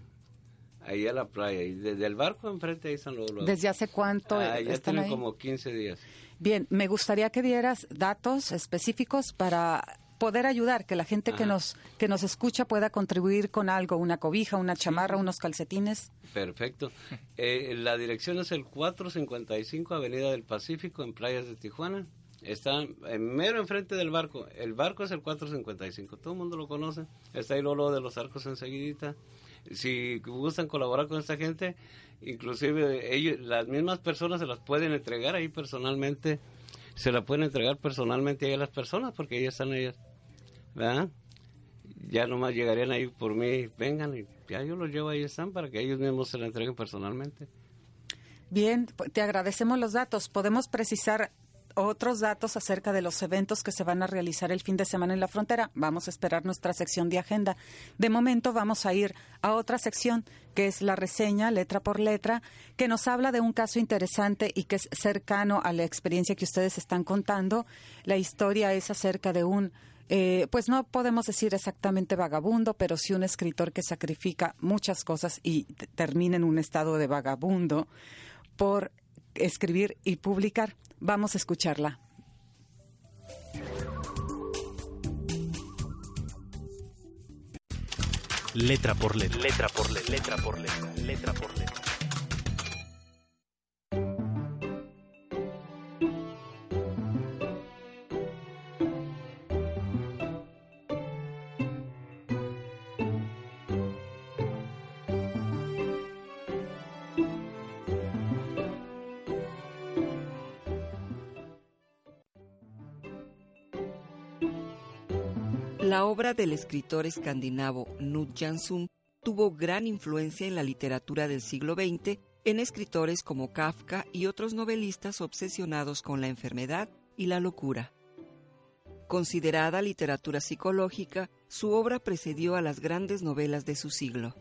Ahí a la playa, y desde el barco enfrente ahí están los... ¿Desde hace cuánto ah, ya tienen como 15 días. Bien, me gustaría que dieras datos específicos para poder ayudar, que la gente que nos, que nos escucha pueda contribuir con algo, una cobija, una chamarra, unos calcetines. Perfecto. Eh, la dirección es el 455 Avenida del Pacífico en Playas de Tijuana. Está mero enfrente del barco. El barco es el 455. Todo el mundo lo conoce. Está ahí Lolo de los Arcos enseguidita. Si gustan colaborar con esta gente, inclusive ellos, las mismas personas se las pueden entregar ahí personalmente. Se la pueden entregar personalmente a las personas porque ahí están ellas ¿verdad? Ya nomás llegarían ahí por mí, vengan y ya yo los llevo ahí están para que ellos mismos se la entreguen personalmente. Bien, te agradecemos los datos. ¿Podemos precisar otros datos acerca de los eventos que se van a realizar el fin de semana en la frontera. Vamos a esperar nuestra sección de agenda. De momento vamos a ir a otra sección que es la reseña letra por letra, que nos habla de un caso interesante y que es cercano a la experiencia que ustedes están contando. La historia es acerca de un eh, pues no podemos decir exactamente vagabundo, pero sí un escritor que sacrifica muchas cosas y termina en un estado de vagabundo por escribir y publicar. Vamos a escucharla. Letra por letra. Letra por letra. Letra por letra. Letra por letra. Obra del escritor escandinavo Knut Jansson tuvo gran influencia en la literatura del siglo XX en escritores como Kafka y otros novelistas obsesionados con la enfermedad y la locura. Considerada literatura psicológica, su obra precedió a las grandes novelas de su siglo.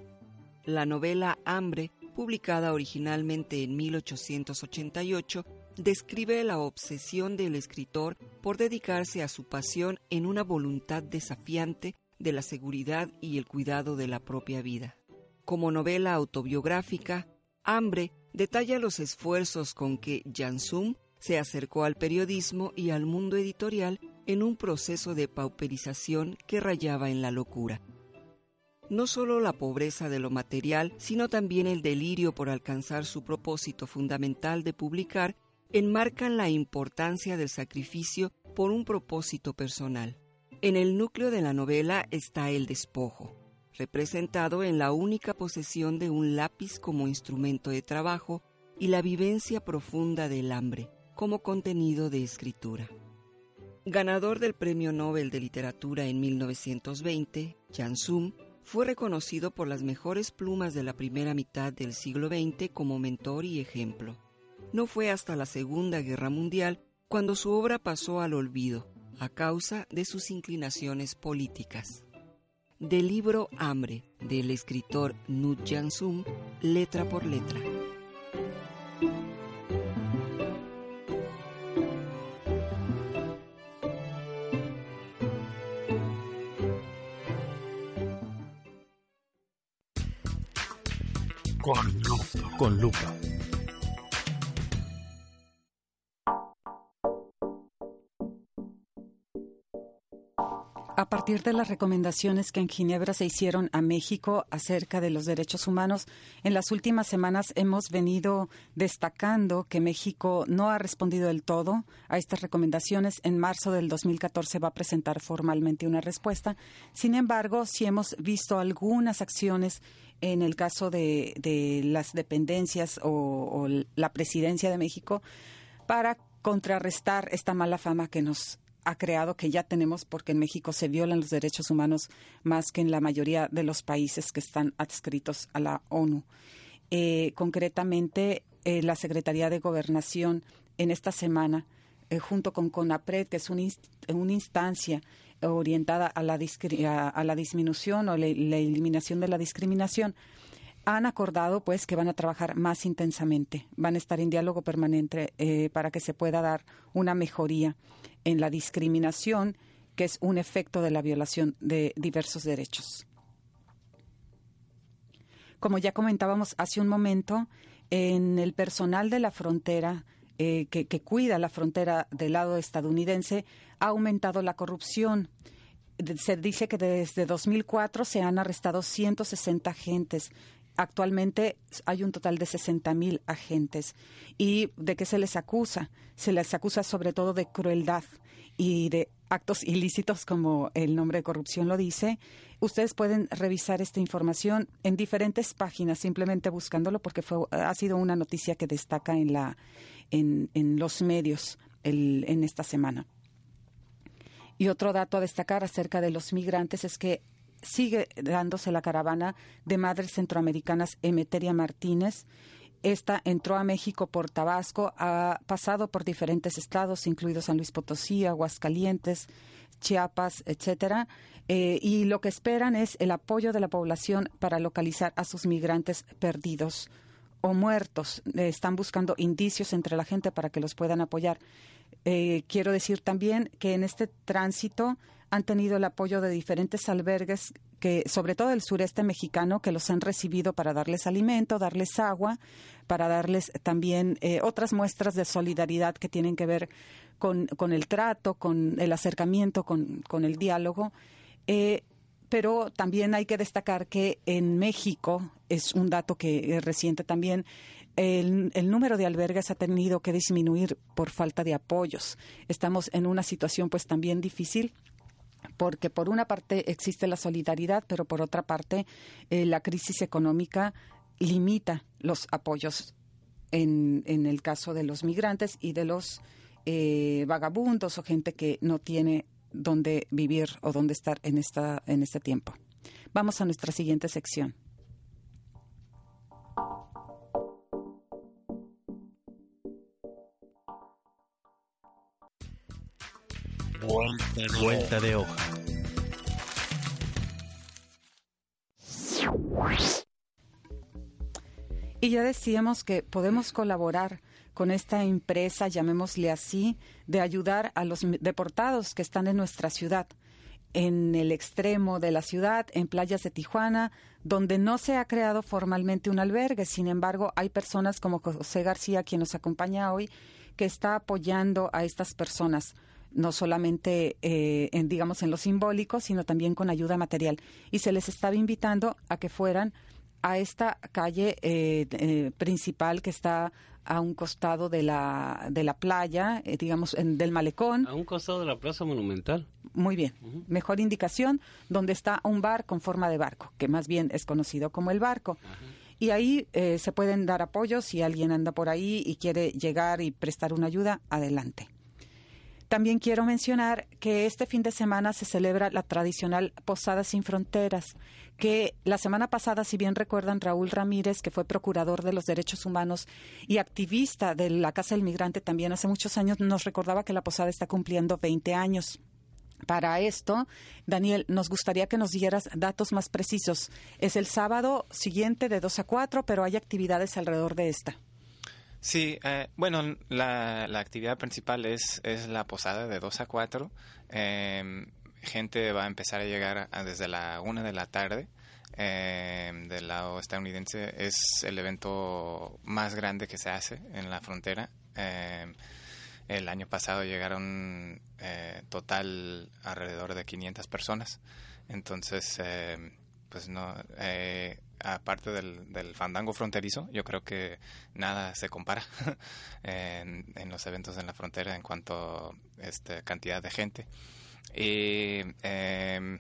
La novela Hambre, publicada originalmente en 1888, describe la obsesión del escritor por dedicarse a su pasión en una voluntad desafiante de la seguridad y el cuidado de la propia vida. Como novela autobiográfica, Hambre detalla los esfuerzos con que Jansum se acercó al periodismo y al mundo editorial en un proceso de pauperización que rayaba en la locura. No solo la pobreza de lo material, sino también el delirio por alcanzar su propósito fundamental de publicar enmarcan la importancia del sacrificio por un propósito personal. En el núcleo de la novela está el despojo, representado en la única posesión de un lápiz como instrumento de trabajo y la vivencia profunda del hambre como contenido de escritura. Ganador del Premio Nobel de Literatura en 1920, Jan fue reconocido por las mejores plumas de la primera mitad del siglo XX como mentor y ejemplo. No fue hasta la Segunda Guerra Mundial cuando su obra pasó al olvido, a causa de sus inclinaciones políticas. Del libro Hambre, del escritor Nut Jansum, letra por letra. Con lupa. Con lupa. Partir de las recomendaciones que en Ginebra se hicieron a México acerca de los derechos humanos, en las últimas semanas hemos venido destacando que México no ha respondido del todo a estas recomendaciones. En marzo del 2014 va a presentar formalmente una respuesta. Sin embargo, sí hemos visto algunas acciones en el caso de, de las dependencias o, o la presidencia de México para contrarrestar esta mala fama que nos ha creado que ya tenemos porque en México se violan los derechos humanos más que en la mayoría de los países que están adscritos a la ONU. Eh, concretamente, eh, la Secretaría de Gobernación en esta semana, eh, junto con CONAPRED, que es una instancia orientada a la, a, la disminución o la eliminación de la discriminación, han acordado pues que van a trabajar más intensamente, van a estar en diálogo permanente para que se pueda dar una mejoría en la discriminación, que es un efecto de la violación de diversos derechos. Como ya comentábamos hace un momento, en el personal de la frontera eh, que, que, cuida la frontera del lado estadounidense ha aumentado la corrupción. Se dice que desde 2004 se han arrestado 160 agentes Actualmente hay un total de 60.000 agentes. ¿Y de qué se les acusa? Se les acusa sobre todo de crueldad y de actos ilícitos, como el nombre de corrupción lo dice. Ustedes pueden revisar esta información en diferentes páginas, simplemente buscándolo, porque fue, ha sido una noticia que destaca en, la, en, en los medios el, en esta semana. Y otro dato a destacar acerca de los migrantes es que sigue dándose la caravana de madres centroamericanas Emeteria Martínez. Esta entró a México por Tabasco, ha pasado por diferentes estados, incluidos San Luis Potosí, Aguascalientes, Chiapas, etcétera, eh, y lo que esperan es el apoyo de la población para localizar a sus migrantes perdidos o muertos. Eh, están buscando indicios entre la gente para que los puedan apoyar. Eh, quiero decir también que en este tránsito han tenido el apoyo de diferentes albergues que sobre todo del sureste mexicano que los han recibido para darles alimento, darles agua, para darles también eh, otras muestras de solidaridad que tienen que ver con, el trato, con el acercamiento, con, con el diálogo. Eh, pero también hay que destacar que en México, es un dato que es reciente también, el, el, número de albergues ha tenido que disminuir por falta de apoyos. Estamos en una situación pues también difícil porque por una parte existe la solidaridad, pero por otra parte eh, la crisis económica limita los apoyos en, en, el caso de los migrantes y de los eh, vagabundos o gente que no tiene dónde vivir o dónde estar en, esta, en este tiempo. Vamos a nuestra siguiente sección. Vuelta de hoja. Y ya decíamos que podemos colaborar con esta empresa, llamémosle así, de ayudar a los deportados que están en nuestra ciudad, en el extremo de la ciudad, en playas de Tijuana, donde no se ha creado formalmente un albergue. Sin embargo, hay personas como José García, quien nos acompaña hoy, que está apoyando a estas personas no solamente eh, en, digamos, en lo simbólico, sino también con ayuda material. Y se les estaba invitando a que fueran a esta calle eh, eh, principal que está a un costado de la, de la playa, eh, digamos, en, del malecón. A un costado de la Plaza Monumental. Muy bien. Mejor indicación, donde está un bar con forma de barco, que más bien es conocido como el barco. Y ahí eh, se pueden dar apoyos si alguien anda por ahí y quiere llegar y prestar una ayuda, adelante. También quiero mencionar que este fin de semana se celebra la tradicional Posada sin Fronteras, que la semana pasada, si bien recuerdan, Raúl Ramírez, que fue procurador de los derechos humanos y activista de la Casa del Migrante también hace muchos años, nos recordaba que la Posada está cumpliendo 20 años. Para esto, Daniel, nos gustaría que nos dieras datos más precisos. Es el sábado siguiente de 2 a 4, pero hay actividades alrededor de esta. Sí, eh, bueno, la, la, actividad principal es, es la posada de 2 a 4. Eh, gente va a empezar a llegar a, desde la 1 de la tarde. Eh, del lado estadounidense es el evento más grande que se hace en la frontera. Eh, el año pasado llegaron eh, total alrededor de 500 personas. Entonces, pues no, eh, aparte del, del, fandango fronterizo, yo creo que nada se compara en, en, los eventos en la frontera en cuanto a este, cantidad de gente. Y eh,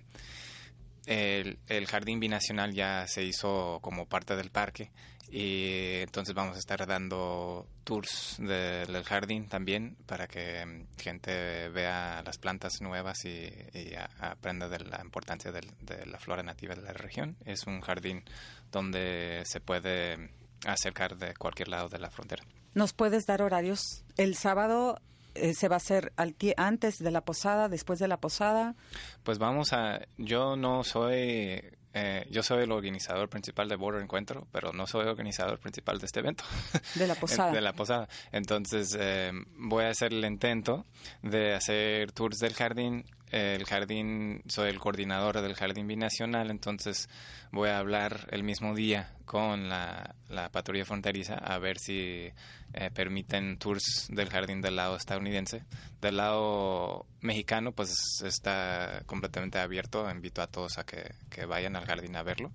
el, el, jardín binacional ya se hizo como parte del parque y entonces vamos a estar dando tours de, del jardín también para que mm, gente vea las plantas nuevas y, y a, aprenda de la importancia de, de, la flora nativa de la región. Es un jardín donde se puede acercar de cualquier lado de la frontera. ¿Nos puedes dar horarios? El sábado eh, se va a hacer al antes de la posada, después de la posada. Pues vamos a, yo no soy eh, yo soy el organizador principal de Border Encuentro, pero no soy el organizador principal de este evento. De la posada. de la posada. Entonces, eh, voy a hacer el intento de hacer tours del jardín. El jardín, soy el coordinador del jardín binacional, entonces voy a hablar el mismo día con la, la patrulla fronteriza a ver si eh, permiten tours del jardín del lado estadounidense. Del lado mexicano, pues está completamente abierto. Invito a todos a que, vayan al jardín a verlo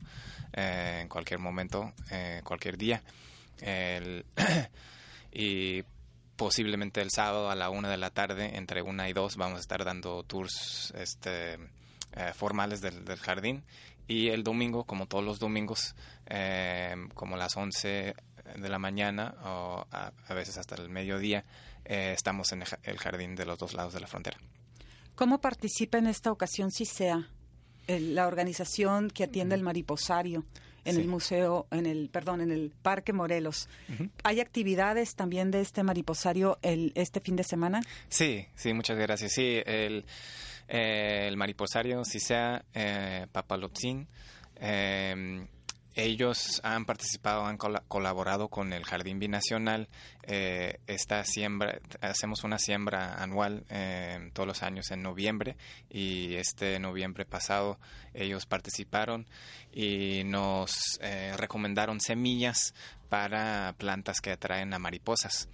eh, en cualquier momento, eh, cualquier día. Y posiblemente el sábado a la una de la tarde, entre una y dos, vamos a estar dando tours este, eh, formales del, del, jardín. Y el domingo, como todos los domingos, eh, como las 11 de la mañana o a, a veces hasta el mediodía, eh, estamos en el jardín de los dos lados de la frontera. ¿Cómo participa en esta ocasión CISEA, la organización que atiende el mariposario? En sí. el museo, en el, perdón, en el Parque Morelos. Uh -huh. ¿Hay actividades también de este mariposario el, este fin de semana? Sí, sí, muchas gracias. Sí, el, eh, el mariposario CISEA eh, Papalotzin, eh, ellos han participado, han col colaborado con el Jardín Binacional. Eh, esta siembra, hacemos una siembra anual eh, todos los años en noviembre y este noviembre pasado ellos participaron y nos eh, recomendaron semillas para plantas que atraen a mariposas.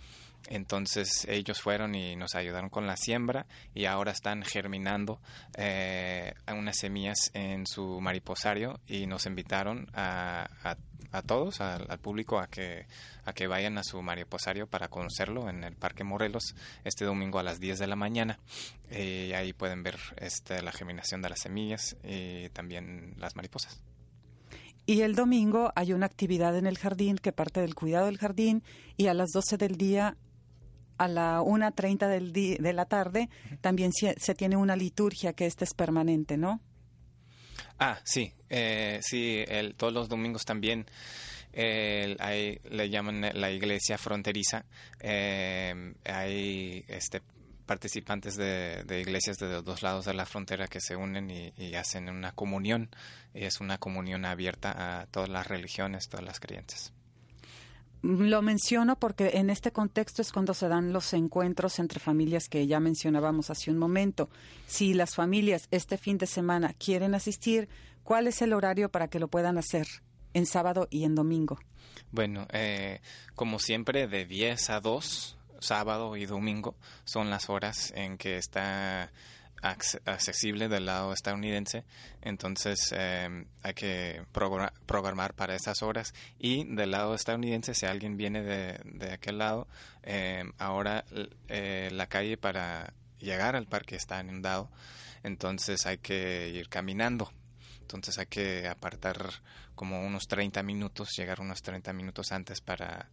Entonces ellos fueron y nos ayudaron con la siembra y ahora están germinando eh, unas semillas en su mariposario y nos invitaron a, a, todos, al público, a que, a que vayan a su mariposario para conocerlo en el Parque Morelos este domingo a las 10 de la mañana. Y ahí pueden ver este, la germinación de las semillas y también las mariposas. Y el domingo hay una actividad en el jardín que parte del cuidado del jardín y a las 12 del día a la 1.30 del día, de la tarde también se, se, tiene una liturgia que esta es permanente, ¿no? Ah, sí, eh, sí, el, todos los domingos también eh, hay, le llaman la iglesia fronteriza, eh, hay este, participantes de, de, iglesias de los dos lados de la frontera que se unen y, y hacen una comunión, y es una comunión abierta a todas las religiones, todas las creencias. Lo menciono porque en este contexto es cuando se dan los encuentros entre familias que ya mencionábamos hace un momento. Si las familias este fin de semana quieren asistir, ¿cuál es el horario para que lo puedan hacer en sábado y en domingo? Bueno, eh, como siempre, de 10 a 2, sábado y domingo, son las horas en que está accesible del lado estadounidense, entonces em, hay que programar para esas horas y del lado estadounidense, si alguien viene de, de aquel lado, em, ahora eh, la calle para llegar al parque está inundado, entonces hay que ir caminando. Entonces hay que apartar como unos 30 minutos, llegar unos 30 minutos antes para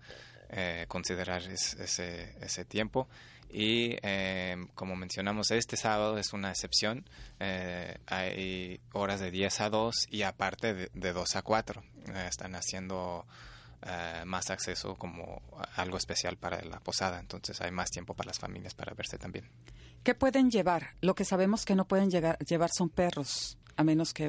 eh, considerar ese, ese tiempo. Y eh, como mencionamos, este sábado es una excepción. Eh, hay horas de 10 a 2 y aparte de, de 2 a 4. están haciendo más acceso como algo especial para la posada. Entonces hay más tiempo para las familias para verse también. ¿Qué pueden llevar? Lo que sabemos que no pueden llegar, llevar son perros a menos que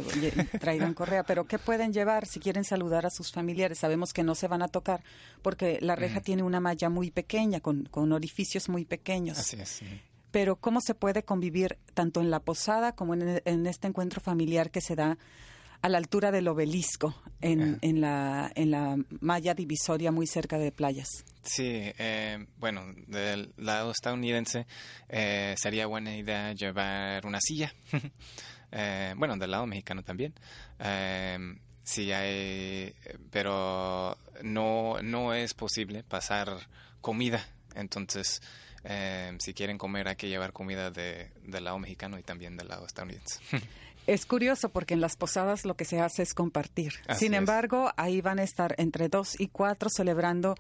traigan correa, pero ¿qué pueden llevar si quieren saludar a sus familiares? Sabemos que no se van a tocar porque la reja tiene una malla muy pequeña, con, orificios muy pequeños. Así es. Pero ¿cómo se puede convivir tanto en la posada como en, este encuentro familiar que se da a la altura del obelisco en, en, la, en la malla divisoria muy cerca de playas? Sí, eh, bueno, del lado estadounidense eh, sería buena idea llevar una silla. Eh, bueno, del lado mexicano también. Eh, sí hay, pero no, no es posible pasar comida. Entonces, eh, si quieren comer hay que llevar comida de, del lado mexicano y también del lado estadounidense. Es curioso porque en las posadas lo que se hace es compartir. Sin embargo, ahí van a estar entre dos y cuatro celebrando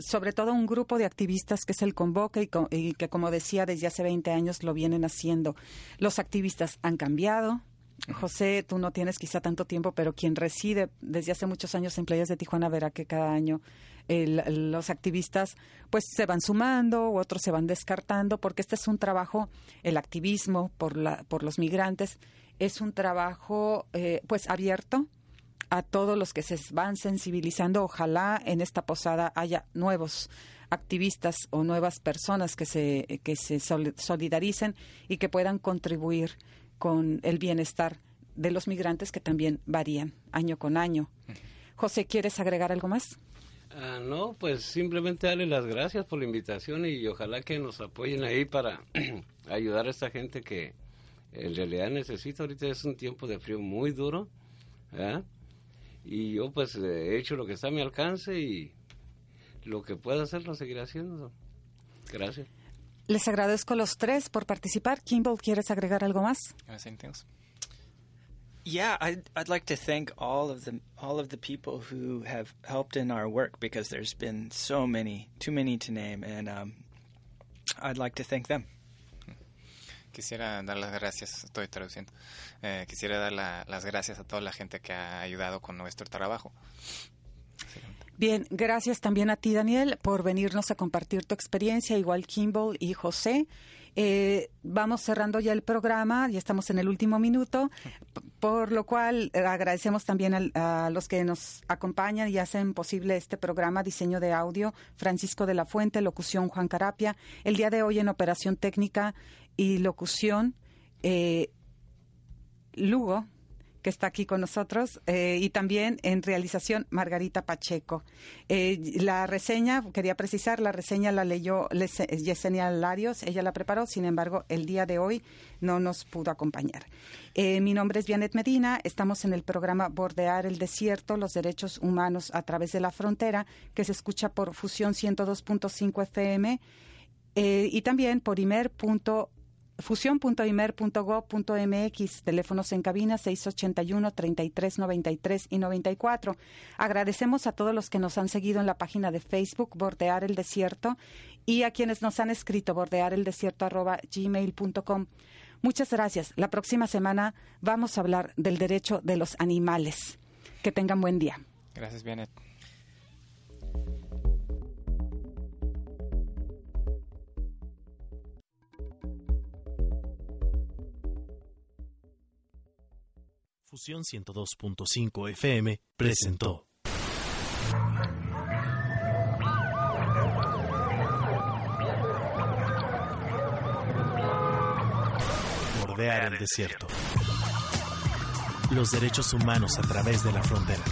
sobre todo un grupo de activistas que es el Convoque y, que, como decía, desde hace 20 años lo vienen haciendo. Los activistas han cambiado. José, tú no tienes quizá tanto tiempo, pero quien reside desde hace muchos años en playas de Tijuana verá que cada año los activistas pues se van sumando u otros se van descartando porque este es un trabajo, el activismo por, la, por los migrantes es un trabajo eh, pues abierto, a todos los que se van sensibilizando. Ojalá en esta posada haya nuevos activistas o nuevas personas que se, que se solidaricen y que puedan contribuir con el bienestar de los migrantes que también varían año con año. José, ¿quieres agregar algo más? Ah, no, pues simplemente darle las gracias por la invitación y ojalá que nos apoyen ahí para ayudar a esta gente que en realidad necesita. Ahorita es un tiempo de frío muy duro. Y yo pues he hecho lo que está a mi alcance y lo que pueda hacer lo seguiré haciendo. Gracias. Les agradezco a los tres por participar. Kimball, ¿quieres agregar algo más? Yeah, I'd, I'd like to thank all of the all of the people who have helped in our work because there's been so many, too many to name, and um, I'd like to thank them. Quisiera dar las gracias, estoy traduciendo, eh, quisiera dar las gracias a toda la gente que ha ayudado con nuestro trabajo. Bien, gracias también a ti, Daniel, por venirnos a compartir tu experiencia, igual Kimball y José. Eh, vamos cerrando ya el programa, ya estamos en el último minuto, por lo cual eh, agradecemos también a, los que nos acompañan y hacen posible este programa, diseño de audio, Francisco de la Fuente, locución Juan Carapia, el día de hoy en operación técnica y locución, eh, Lugo, que está aquí con nosotros, eh, y también en realización Margarita Pacheco. Eh, la reseña, quería precisar, la reseña la leyó Yesenia Larios, ella la preparó, sin embargo, el día de hoy no nos pudo acompañar. mi nombre es Vianet Medina, estamos en el programa Bordear el Desierto, los derechos humanos a través de la frontera, que se escucha por Fusión 102.5 FM. y también por imer.org fusión.imer.gov.mx, teléfonos en cabina 681 33 93 y 94. Agradecemos a todos los que nos han seguido en la página de Facebook Bordear el Desierto y a quienes nos han escrito bordear el desierto gmail.com. Muchas gracias. La próxima semana vamos a hablar del derecho de los animales. Que tengan buen día. Gracias, Bienet. Fusión 102.5 FM presentó. Bordear el desierto. Los derechos humanos a través de la frontera.